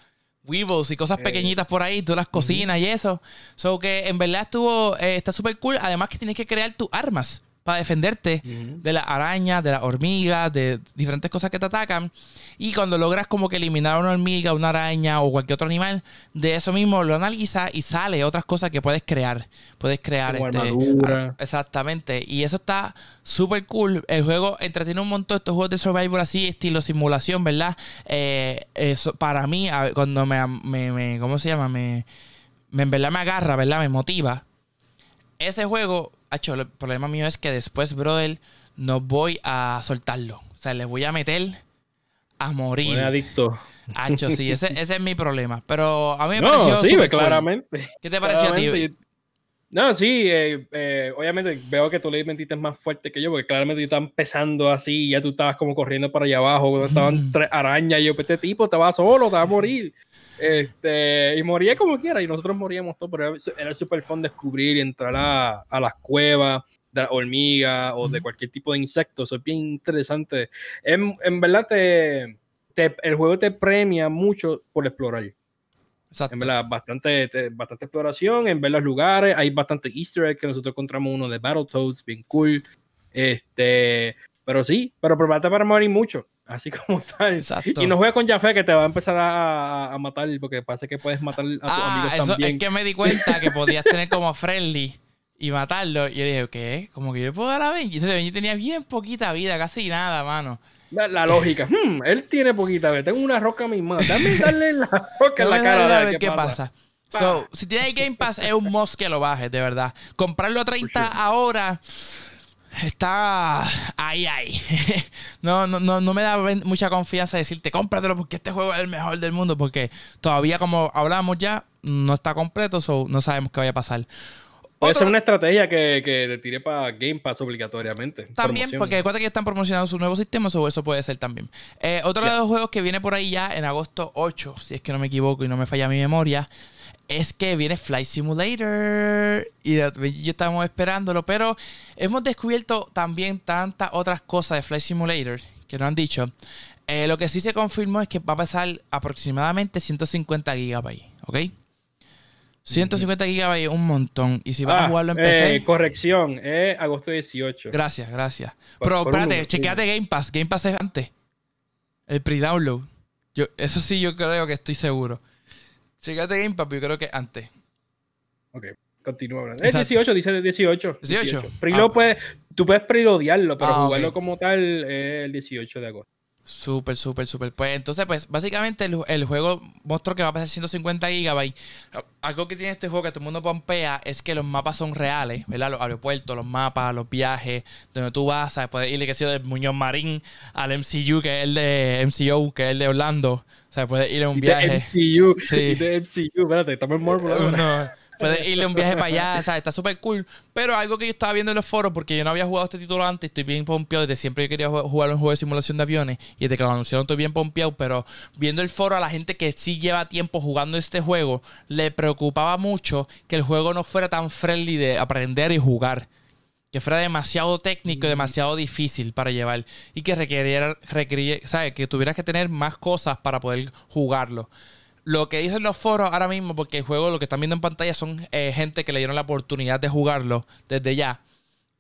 S1: weevils y cosas eh, pequeñitas por ahí, tú las cocinas y eso. So que en verdad estuvo, eh, está súper cool. Además que tienes que crear tus armas para defenderte de las arañas, de las hormigas, de diferentes cosas que te atacan. Y cuando logras como que eliminar una hormiga, una araña o cualquier otro animal, de eso mismo lo analiza y sale otras cosas que puedes crear. Puedes crear este, exactamente. Y eso está súper cool. El juego entretiene un montón estos juegos de survival así, estilo simulación, ¿verdad? Eh, eso, para mí, cuando me, me, ¿cómo se llama? Me, me en verdad me agarra, ¿verdad? Me motiva. Ese juego el problema mío es que después, brother, no voy a soltarlo. O sea, le voy a meter a morir.
S2: Muy adicto.
S1: Hacho, sí, ese, es mi problema. Pero a mí me pareció.
S2: Sí, claramente.
S1: ¿Qué te pareció a ti?
S2: No, sí, eh, eh, obviamente veo que tú le mentiste más fuerte que yo, porque claramente yo estaba empezando así y ya tú estabas como corriendo para allá abajo, estaban tres arañas y yo, pues, este tipo te va solo, te va a morir. Este, y moría como quiera, y nosotros moríamos todos, pero era súper fun descubrir y entrar a, a las cuevas de hormigas o de cualquier tipo de insecto. Eso es bien interesante. En, en verdad, te, el juego te premia mucho por explorar. Exacto. En verdad, bastante, bastante exploración, en ver los lugares. Hay bastante easter eggs que nosotros encontramos uno de Battletoads, bien cool. Este, pero sí, pero prepárate para morir mucho. Así como tal. Exacto. Y no juegas con Jafé que te va a empezar a, matar porque parece que puedes matar a tus ah, amigos eso también.
S1: Es que me di cuenta que podías tener como friendly y matarlo. Y yo dije, ¿qué? Como que yo puedo dar a Benji. Entonces Benji tenía bien poquita vida, casi nada, mano.
S2: La, lógica. Hmm, él tiene poquita vida. Tengo una roca a mi mano. Dame darle la roca en la cara.
S1: A ver qué, pasa. So, si tienes Game Pass, es un must que lo bajes, de verdad. Comprarlo a 30 ahora está ahí, ahí. no, no, no, no me da mucha confianza decirte cómpratelo porque este juego es el mejor del mundo. Porque todavía, como hablamos ya, no está completo, so no sabemos qué vaya a pasar.
S2: Puede ser una estrategia que, que te tire para Game Pass obligatoriamente.
S1: También, porque recuerda que están promocionando su nuevo sistema, o eso puede ser también. Eh, otro de los juegos que viene por ahí ya en agosto 8, si es que no me equivoco y no me falla mi memoria, es que viene Flight Simulator y yo estamos esperándolo, pero hemos descubierto también tantas otras cosas de Flight Simulator que no han dicho. Eh, lo que sí se confirmó es que va a pasar aproximadamente 150 GB, ¿ok? 150 GB un montón. Y si vas a ah, jugarlo en PC.
S2: Eh, corrección, es agosto 18.
S1: Gracias, gracias. Pero espérate, chequeate Game Pass. Game Pass es antes. El pre-download. Eso sí, yo creo que estoy seguro. Chequeate Game Pass, yo creo que antes.
S2: Ok, continúa hablando. Es 18, dice 18. 18. Ah, tú puedes prelodearlo, pero ah, jugarlo como tal es el 18 de agosto.
S1: Súper, súper, súper. Pues entonces, pues básicamente el, juego mostró que va a pasar 150 GB. Algo que tiene este juego que todo el mundo pompea es que los mapas son reales, ¿verdad? Los aeropuertos, los mapas, los viajes, donde tú vas, ¿sabes? Puedes irle, que sea del Muñoz Marín al MCU, que es el de MCO, que es el de Orlando. O sea, puedes ir a un viaje.
S2: De MCU, sí. de MCU, espérate, estamos en Marvel.
S1: No, Puedes irle un viaje para allá, o sea, está súper cool. Pero algo que yo estaba viendo en los foros, porque yo no había jugado este título antes, estoy bien pompeado, desde siempre yo quería jugar un juego de simulación de aviones, y desde que lo anunciaron estoy bien pompeado, pero viendo el foro a la gente que sí lleva tiempo jugando este juego, le preocupaba mucho que el juego no fuera tan friendly de aprender y jugar que fuera demasiado técnico y demasiado difícil para llevar y que requiriera, requiriera ¿sabes? que tuvieras que tener más cosas para poder jugarlo lo que dicen los foros ahora mismo, porque el juego, lo que están viendo en pantalla son eh, gente que le dieron la oportunidad de jugarlo desde ya.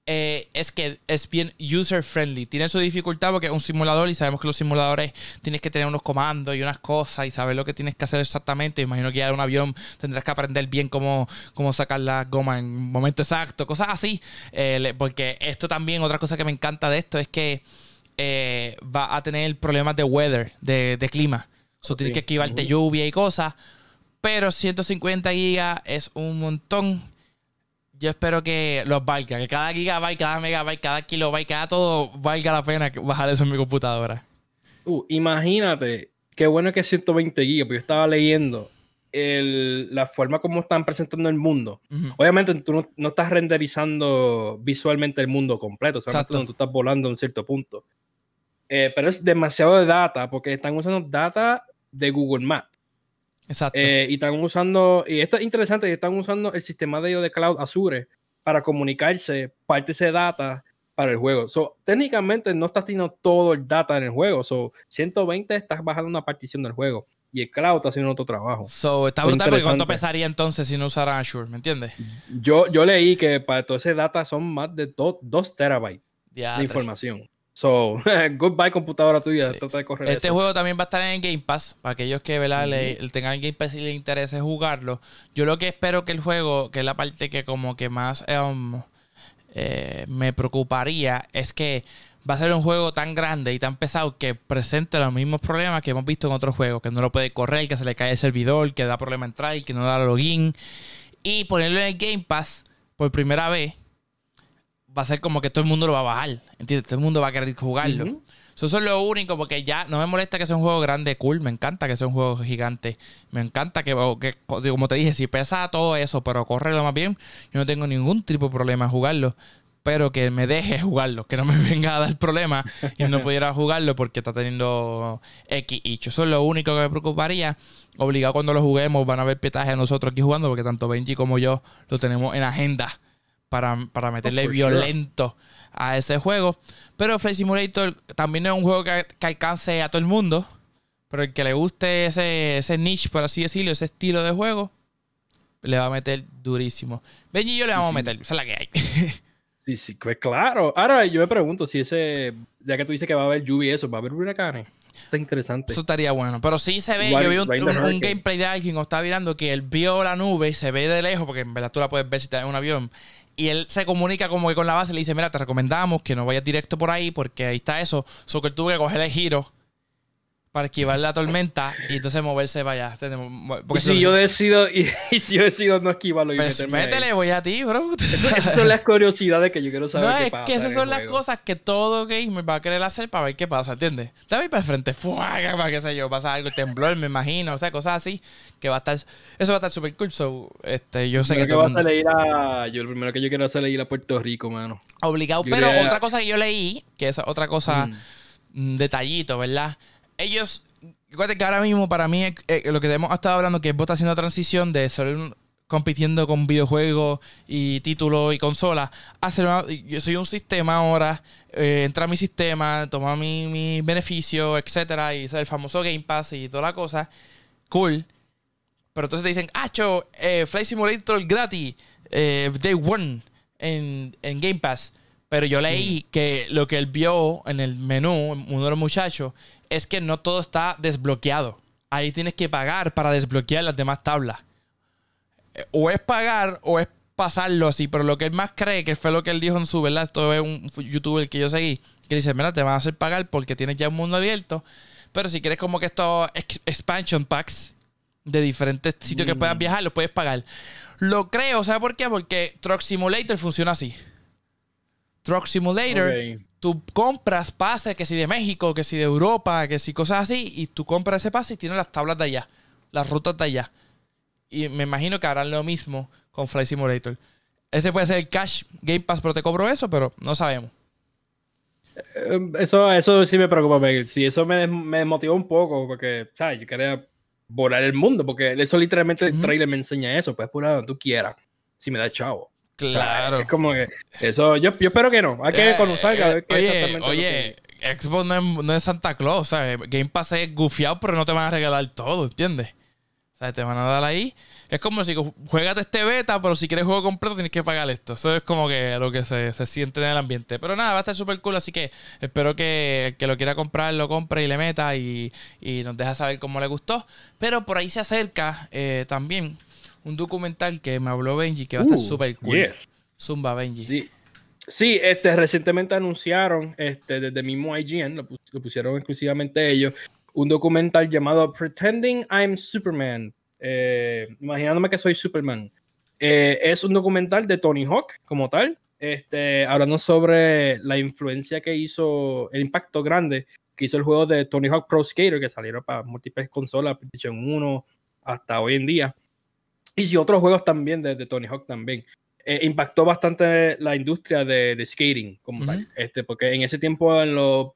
S1: eh, es que es bien user friendly. Tiene su dificultad porque es un simulador y sabemos que los simuladores tienes que tener unos comandos y unas cosas y saber lo que tienes que hacer exactamente. Imagino que ya en un avión tendrás que aprender bien cómo, cómo sacar la goma en un momento exacto, cosas así. Eh, porque esto también, otra cosa que me encanta de esto es que va a tener problemas de weather, de, clima. O tienes que esquivarte lluvia y cosas. Pero 150 gigas es un montón yo espero que los valga, que cada gigabyte, cada megabyte, cada kilobyte, cada todo valga la pena bajar eso en mi computadora.
S2: Uh, imagínate, qué bueno que es 120 gigas, porque yo estaba leyendo la forma como están presentando el mundo. Obviamente tú no, estás renderizando visualmente el mundo completo, solamente tú estás volando a un cierto punto. Eh, pero es demasiado de data, porque están usando data de Google Maps.
S1: Exacto.
S2: Eh, y están usando, y esto es interesante, están usando el sistema de ellos de Cloud Azure para comunicarse parte de data para el juego. So, técnicamente no estás teniendo todo el data en el juego. So, 120 estás bajando una partición del juego. Y el cloud está haciendo otro trabajo.
S1: So, está brutal porque cuánto pesaría entonces si no usara Azure, ¿me entiendes?
S2: Yo, yo leí que para todo ese data son más de 2 terabytes de información. So, goodbye computadora tuya.
S1: este juego también va a estar en Game Pass. Para aquellos que tengan el Game Pass y les interese jugarlo. Yo lo que espero que el juego, que es la parte que como que más um, eh, me preocuparía, es que va a ser un juego tan grande y tan pesado que presente los mismos problemas que hemos visto en otros juegos. Que no lo puede correr, que se le cae el servidor, que da problema entrar, que no da login. Y ponerlo en el Game Pass por primera vez va a ser como que todo el mundo lo va a bajar. ¿Entiendes? Todo el mundo va a querer jugarlo. Eso es lo único, porque ya no me molesta que sea un juego grande, cool. Me encanta que sea un juego gigante. Me encanta que, como te dije, si pesa todo eso, pero corre lo más bien, yo no tengo ningún tipo de problema en jugarlo. Pero que me deje jugarlo, que no me venga a dar problema y no pudiera jugarlo porque está teniendo X y Eso es lo único que me preocuparía. Obligado cuando lo juguemos, van a ver pietaje a nosotros aquí jugando, porque tanto Benji como yo lo tenemos en agenda para, meterle oh, violento a ese juego. Pero Flight Simulator también es un juego que, alcance a todo el mundo. Pero el que le guste ese, ese niche, por así decirlo, ese estilo de juego, le va a meter durísimo. Benji y yo le vamos a meter, esa es la que hay.
S2: sí, sí, pues claro. Ahora yo me pregunto si ese, ya que tú dices que va a haber lluvia y eso, ¿va a haber huracanes? Está interesante.
S1: Eso estaría bueno. Pero sí se ve, yo vi un, gameplay de alguien o estaba mirando que él vio la nube y se ve de lejos, porque en verdad tú la puedes ver si estás en un avión y él se comunica como que con la base, le dice, mira, te recomendamos que no vayas directo por ahí porque ahí está eso. So que él tuvo que coger el giro para esquivar la tormenta y entonces moverse para allá.
S2: Porque si yo decido y, si yo decido no esquivarlo y
S1: pues métele, voy a ti, bro.
S2: esas son las curiosidades que yo quiero saber. No,
S1: es que esas son las cosas que todo gamer va a querer hacer para ver qué pasa, ¿entiendes? Te voy para el frente, fuaga, para qué sé yo, pasa algo, temblor, me imagino, o sea, cosas así que va a estar, eso va a estar súper cool. So, este, yo sé que,
S2: que vas a leer a, yo lo primero que yo quiero hacer es ir a Puerto Rico, mano.
S1: Obligado, pero otra cosa que yo leí, que es otra cosa, mm. Mm, detallito, ¿verdad? Ellos, fíjate que ahora mismo para mí eh, lo que hemos estado hablando, que vos haciendo transición de ser compitiendo con videojuegos y títulos y consolas, hacer yo soy un sistema ahora, eh, entra a mi sistema, toma mi, mi beneficio, etcétera, y es el famoso Game Pass y toda la cosa, cool. Pero entonces te dicen, Acho, eh, Flight Simulator gratis, eh, Day One en, en Game Pass. Pero yo leí mm. que lo que él vio en el menú, uno de los muchachos, es que no todo está desbloqueado. Ahí tienes que pagar para desbloquear las demás tablas. Eh, o es pagar o es pasarlo así, pero lo que él más cree, que fue lo que él dijo en su, ¿verdad? Esto es un youtuber que yo seguí, que dice, mira, te van a hacer pagar porque tienes ya un mundo abierto, pero si quieres como que estos expansion packs de diferentes sitios que puedas mm. viajar, los puedes pagar. Lo creo, ¿sabes por qué? Porque Truck Simulator funciona así. Truck Simulator tú compras pases, que si de México, que si de Europa, que si cosas así, y tú compras ese pase y tienes las tablas de allá, las rutas de allá. Y me imagino que harán lo mismo con Flight Simulator. Ese puede ser el Cash Game Pass, pero te cobro eso, pero no sabemos.
S2: Eh, eso, eso sí me preocupa, Si eso me, me motivó un poco, porque, ¿sabes? Yo quería volar el mundo, porque eso literalmente el trailer me enseña eso. Puedes volar donde tú quieras, si me da chavo.
S1: Claro.
S2: es como que eso, yo, yo espero que no. Hay que ver cuando salga.
S1: Eh, oye, oye Xbox no es, Santa Claus, ¿sabes? Game Pass es gufiado, pero no te van a regalar todo, ¿entiendes? sea, te van a dar ahí. Es como si juegas este beta, pero si quieres juego completo tienes que pagar esto. Eso es como que lo que se, siente en el ambiente. Pero nada, va a estar súper cool, así que espero que el que lo quiera comprar lo compre y le meta y, nos deja saber cómo le gustó. Pero por ahí se acerca eh, también un documental que me habló Benji que va a estar uh, súper cool. Zumba Benji.
S2: Sí. Sí, este, recientemente anunciaron, este, desde mismo IGN, lo, pusieron exclusivamente ellos, un documental llamado Pretending I'm Superman, eh, imaginándome que soy Superman. Eh, es un documental de Tony Hawk como tal, este, hablando sobre la influencia que hizo, el impacto grande que hizo el juego de Tony Hawk Pro Skater, que salieron para múltiples consolas, PlayStation 1 hasta hoy en día. Y otros juegos también de, Tony Hawk también. Eh, impactó bastante la industria de, skating como tal. Este, porque en ese tiempo, en los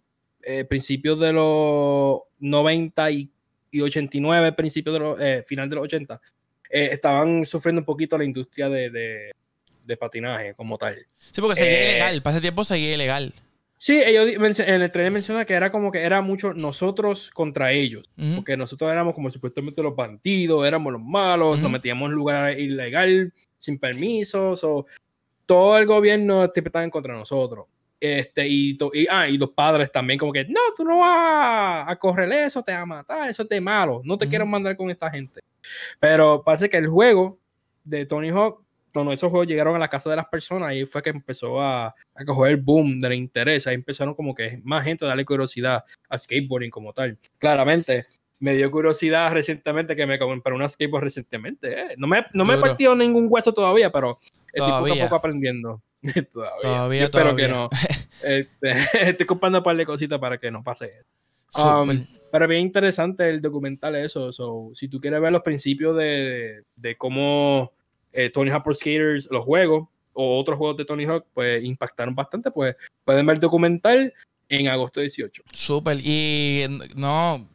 S2: principios de los 90 y y 89, principios de los, eh, final de los 80, eh, estaban sufriendo un poquito la industria de, de, patinaje como tal.
S1: Sí, porque seguía eh, ilegal, para ese tiempo seguía ilegal.
S2: Sí, ellos en el trailer menciona que era como que era mucho nosotros contra ellos, porque nosotros éramos como supuestamente los bandidos, éramos los malos, nos metíamos en lugares ilegal, sin permisos, o todo el gobierno estaba en contra nosotros. Este, y, ah, y los padres también, como que, no, tú no vas a correr eso, te va a matar, eso es de malo, no te quiero mandar con esta gente. Pero parece que el juego de Tony Hawk, cuando esos juegos llegaron a la casa de las personas, ahí fue que empezó a, a coger el boom del interés, ahí empezaron como que más gente a darle curiosidad a skateboarding como tal. Claramente, me dio curiosidad recientemente que me compré una skateboard recientemente. Eh. No, me, no me he partido ningún hueso todavía, pero estoy poco a poco aprendiendo. todavía. Todavía, espero que no. Este, estoy comprando un par de cositas para que no pase eso. Um, pero bien interesante el documental eso. si tú quieres ver los principios de, de cómo eh, Tony Hawk Pro Skaters, los juegos o otros juegos de Tony Hawk, pues impactaron bastante, pues pueden ver el documental en agosto 18.
S1: Súper. Y no,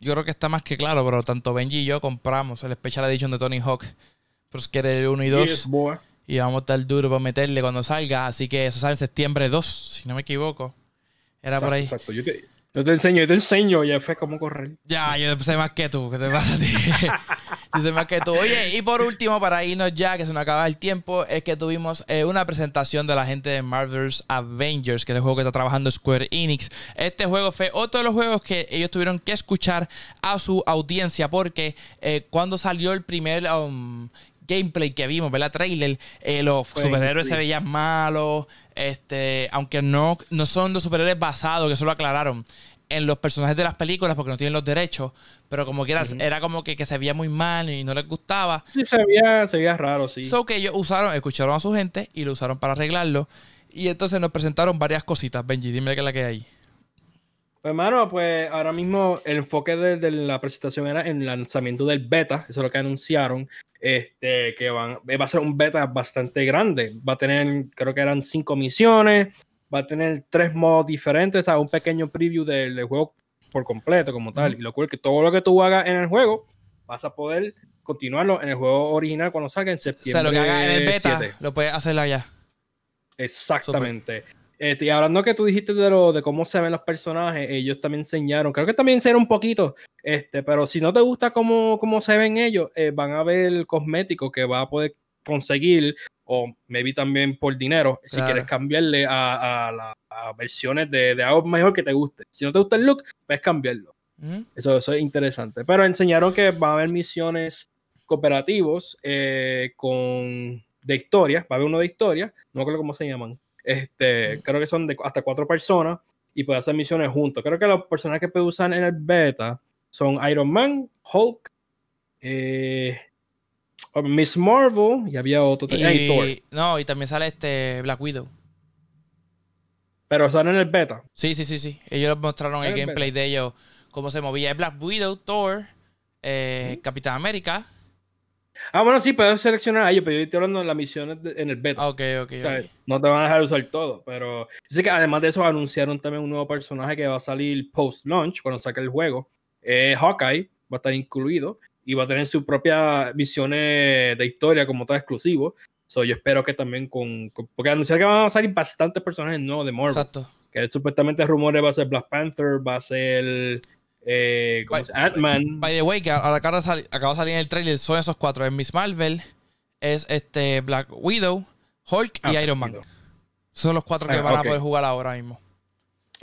S1: yo creo que está más que claro, pero tanto Benji y yo compramos el Special Edition de Tony Hawk Pro Skater 1 y 2. Y vamos a estar duro para meterle cuando salga. Así que eso sale en septiembre 2, si no me equivoco. Era por ahí. Exacto.
S2: Yo te, yo te, enseño, yo te enseño, ya fue cómo correr.
S1: Ya, yo sé más que tú. ¿Qué te pasa a ti? yo sé más que tú. Oye, y por último, para irnos ya, que se nos acaba el tiempo, es que tuvimos eh, una presentación de la gente de Marvel's Avengers, que es el juego que está trabajando Square Enix. Este juego fue otro de los juegos que ellos tuvieron que escuchar a su audiencia, porque eh, cuando salió el primer um, gameplay que vimos, ¿verdad? Trailer, eh, los superhéroes se veían malos, este, aunque no, no son los superhéroes basados, que eso lo aclararon, en los personajes de las películas porque no tienen los derechos, pero como que era, como que, se veía muy mal y no les gustaba.
S2: Sí, se veía, se veía raro, sí.
S1: So que ellos usaron, escucharon a su gente y lo usaron para arreglarlo. Y entonces nos presentaron varias cositas. Benji, dime qué es la que hay.
S2: Pues, hermano, pues ahora mismo el enfoque de, de, la presentación era en el lanzamiento del beta, eso es lo que anunciaron este, que van, va a ser un beta bastante grande. Va a tener, creo que eran cinco misiones, va a tener tres modos diferentes, a un pequeño preview del, juego por completo como tal. Y lo cual que todo lo que tú hagas en el juego, vas a poder continuarlo en el juego original cuando salga en septiembre.
S1: O sea, lo que hagas en el beta, lo puedes hacer allá.
S2: Exactamente. Este, y hablando que tú dijiste de, lo, de cómo se ven los personajes, ellos también enseñaron, creo que también enseñaron un poquito, este, pero si no te gusta cómo, cómo se ven ellos, eh, van a ver el cosmético que va a poder conseguir, o maybe también por dinero, si quieres cambiarle a, las versiones de, algo mejor que te guste. Si no te gusta el look, puedes cambiarlo. eso, eso, es interesante. Pero enseñaron que va a haber misiones cooperativos eh, con de historia, va a haber uno de historia, no creo cómo se llaman, este, creo que son de hasta cuatro personas y puede hacer misiones juntos. Creo que los personajes que puede usar en el beta son Iron Man, Hulk, eh, Miss Marvel y había otro.
S1: Y, No, y también sale este Black Widow.
S2: Pero sale en el beta.
S1: Sí, sí, sí, sí. Ellos mostraron el, gameplay de ellos, cómo se movía. Es Black Widow, Thor, eh, Capitán América,
S2: Ah, bueno, sí, puedes seleccionar a ellos, pero yo estoy hablando de las misiones en el beta.
S1: Ok, ok,
S2: No te van a dejar usar todo, pero sé que además de eso anunciaron también un nuevo personaje que va a salir post-launch, cuando saque el juego. Hawkeye va a estar incluido y va a tener sus propias misiones de historia como tal exclusivo. So, yo espero que también con, Porque anunciaron que van a salir bastantes personajes nuevos de Marvel. Exacto. Que supuestamente rumores va a ser Black Panther, va a ser eh, ¿cómo
S1: By-?
S2: Ant-Man.
S1: By the way, que ahora acaba de, salir, acaba de salir en el trailer, son esos cuatro. Es Miss Marvel, es este Black Widow, Hulk
S2: Ah,
S1: y Iron Man. son los cuatro que
S2: Ah,
S1: van a poder jugar ahora mismo.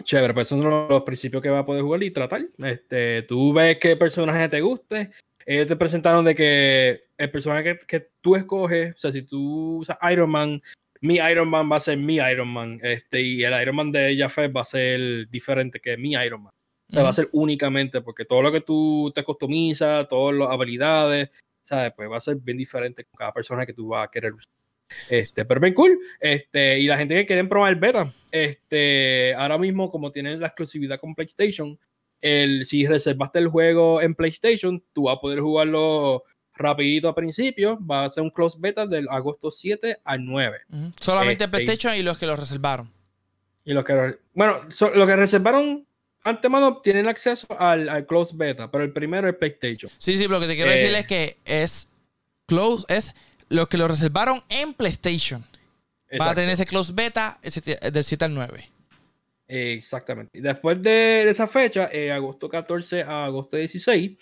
S2: Chévere, pues esos son los, los principios que va a poder jugar y tratar. Este, tú ves qué personaje te guste. Ellos te presentaron de que el personaje que, que tú escoges, o sea, si tú usas Iron Man, mi Iron Man va a ser mi Iron Man. Este, y el Iron Man de Jafet va a ser diferente que mi Iron Man. O sea, va a ser únicamente porque todo lo que tú te customizas, todas las habilidades, ¿sabes? Pues va a ser bien diferente con cada persona que tú vas a querer usar. Este, pero bien cool. Este, y la gente que quieren probar el beta, este, ahora mismo, como tienen la exclusividad con PlayStation, el, si reservaste el juego en PlayStation, tú vas a poder jugarlo rapidito a principio. Va a ser un close beta del agosto 7 al 9.
S1: Ujú. Solamente
S2: Este,
S1: PlayStation y los que lo reservaron.
S2: Y los que, bueno, so- los que reservaron antemano tienen acceso al, al close beta, pero el primero es PlayStation.
S1: Sí, sí, pero lo que te quiero
S2: Eh.
S1: decir es que es close, es los que lo reservaron en PlayStation. Va a tener ese close beta ti- del 7 al 9.
S2: Eh, Exactamente. Y después de, de esa fecha, eh, agosto 14 a agosto 16,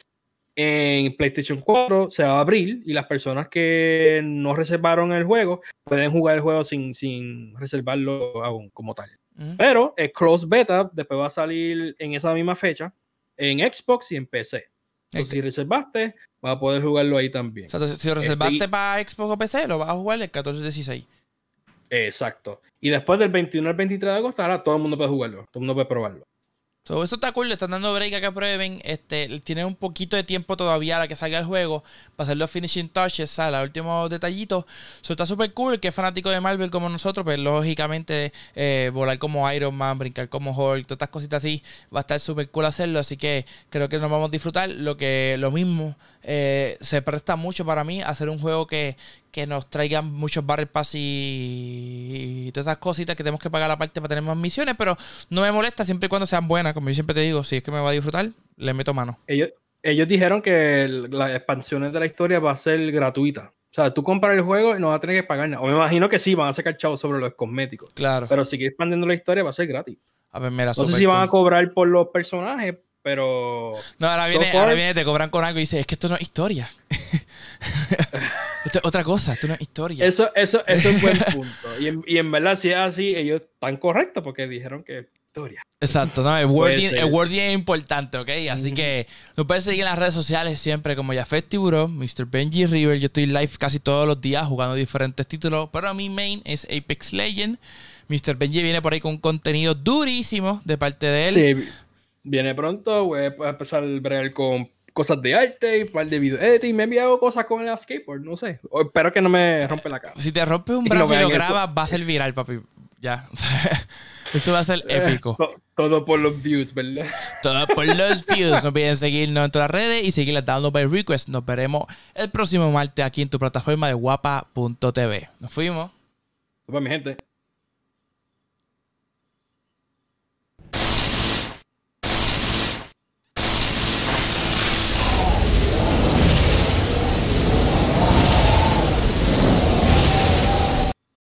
S2: en PlayStation 4 se va a abrir y las personas que no reservaron el juego pueden jugar el juego sin, sin reservarlo aún como tal. Pero el close beta después va a salir en esa misma fecha en Xbox y en PC. Entonces, si reservaste, vas a poder jugarlo ahí también.
S1: O sea, si lo reservaste para Xbox o PC, lo vas a jugar el 14-16.
S2: Exacto. Y después del 21 al 23 de agosto, ahora todo el mundo puede jugarlo. Todo el mundo puede probarlo.
S1: So, eso está cool, le están dando break a que prueben. Este, tienen un poquito de tiempo todavía a la que salga el juego para hacer los finishing touches, ¿sabes? los últimos detallitos. So, está súper cool. Que es fanático de Marvel como nosotros, pues lógicamente eh, volar como Iron Man, brincar como Hulk, todas estas cositas así, va a estar súper cool hacerlo. Así que creo que nos vamos a disfrutar. Lo que lo mismo eh, se presta mucho para mí hacer un juego que, que nos traiga muchos Battle Pass y, y todas esas cositas que tenemos que pagar aparte para tener más misiones, pero no me molesta siempre y cuando sean buenas, como yo siempre te digo, si es que me va a disfrutar, le meto mano.
S2: Ellos, ellos dijeron que el- las expansiones de la historia va a ser gratuita. O sea, tú compras el juego y no vas a tener que pagar nada. O me imagino que sí, van a sacar chavos sobre los cosméticos.
S1: Claro.
S2: Pero si quieres expandiendo la historia, va a ser gratis.
S1: a ver, mira,
S2: No sé si van a cobrar por los personajes, pero.
S1: No, ahora
S2: so
S1: viene,
S2: far-
S1: ahora viene, te cobran con algo y dices, es que esto no es historia. esto es otra cosa, esto no es historia.
S2: Eso, eso, eso es un buen punto. Y en, y en verdad, si es así, ellos están correctos porque dijeron que es historia.
S1: Exacto, no, el wording, el wording es importante, ¿ok? Así que nos puedes seguir en las redes sociales siempre como Jafet Tiburón, Mr. Benji River. Yo estoy live casi todos los días jugando diferentes títulos, pero mi main es Apex Legend. Mr. Benji viene por ahí con un contenido durísimo de parte de él.
S2: Sí, viene pronto, voy a empezar a bregar con cosas de arte y un par de video editing. Me he enviado cosas con el skateboard, no sé. O espero que no me rompe la cara.
S1: Si te rompes un
S2: Y no
S1: brazo y lo grabas, va a ser viral, papi. Ya. Esto va a ser épico.
S2: To- Todo por los views, ¿verdad?
S1: Todo por los views. No olviden seguirnos en todas las redes y seguirlas dando by request. Nos veremos el próximo martes aquí en tu plataforma de guapa.tv. Nos fuimos.
S2: Para mi gente.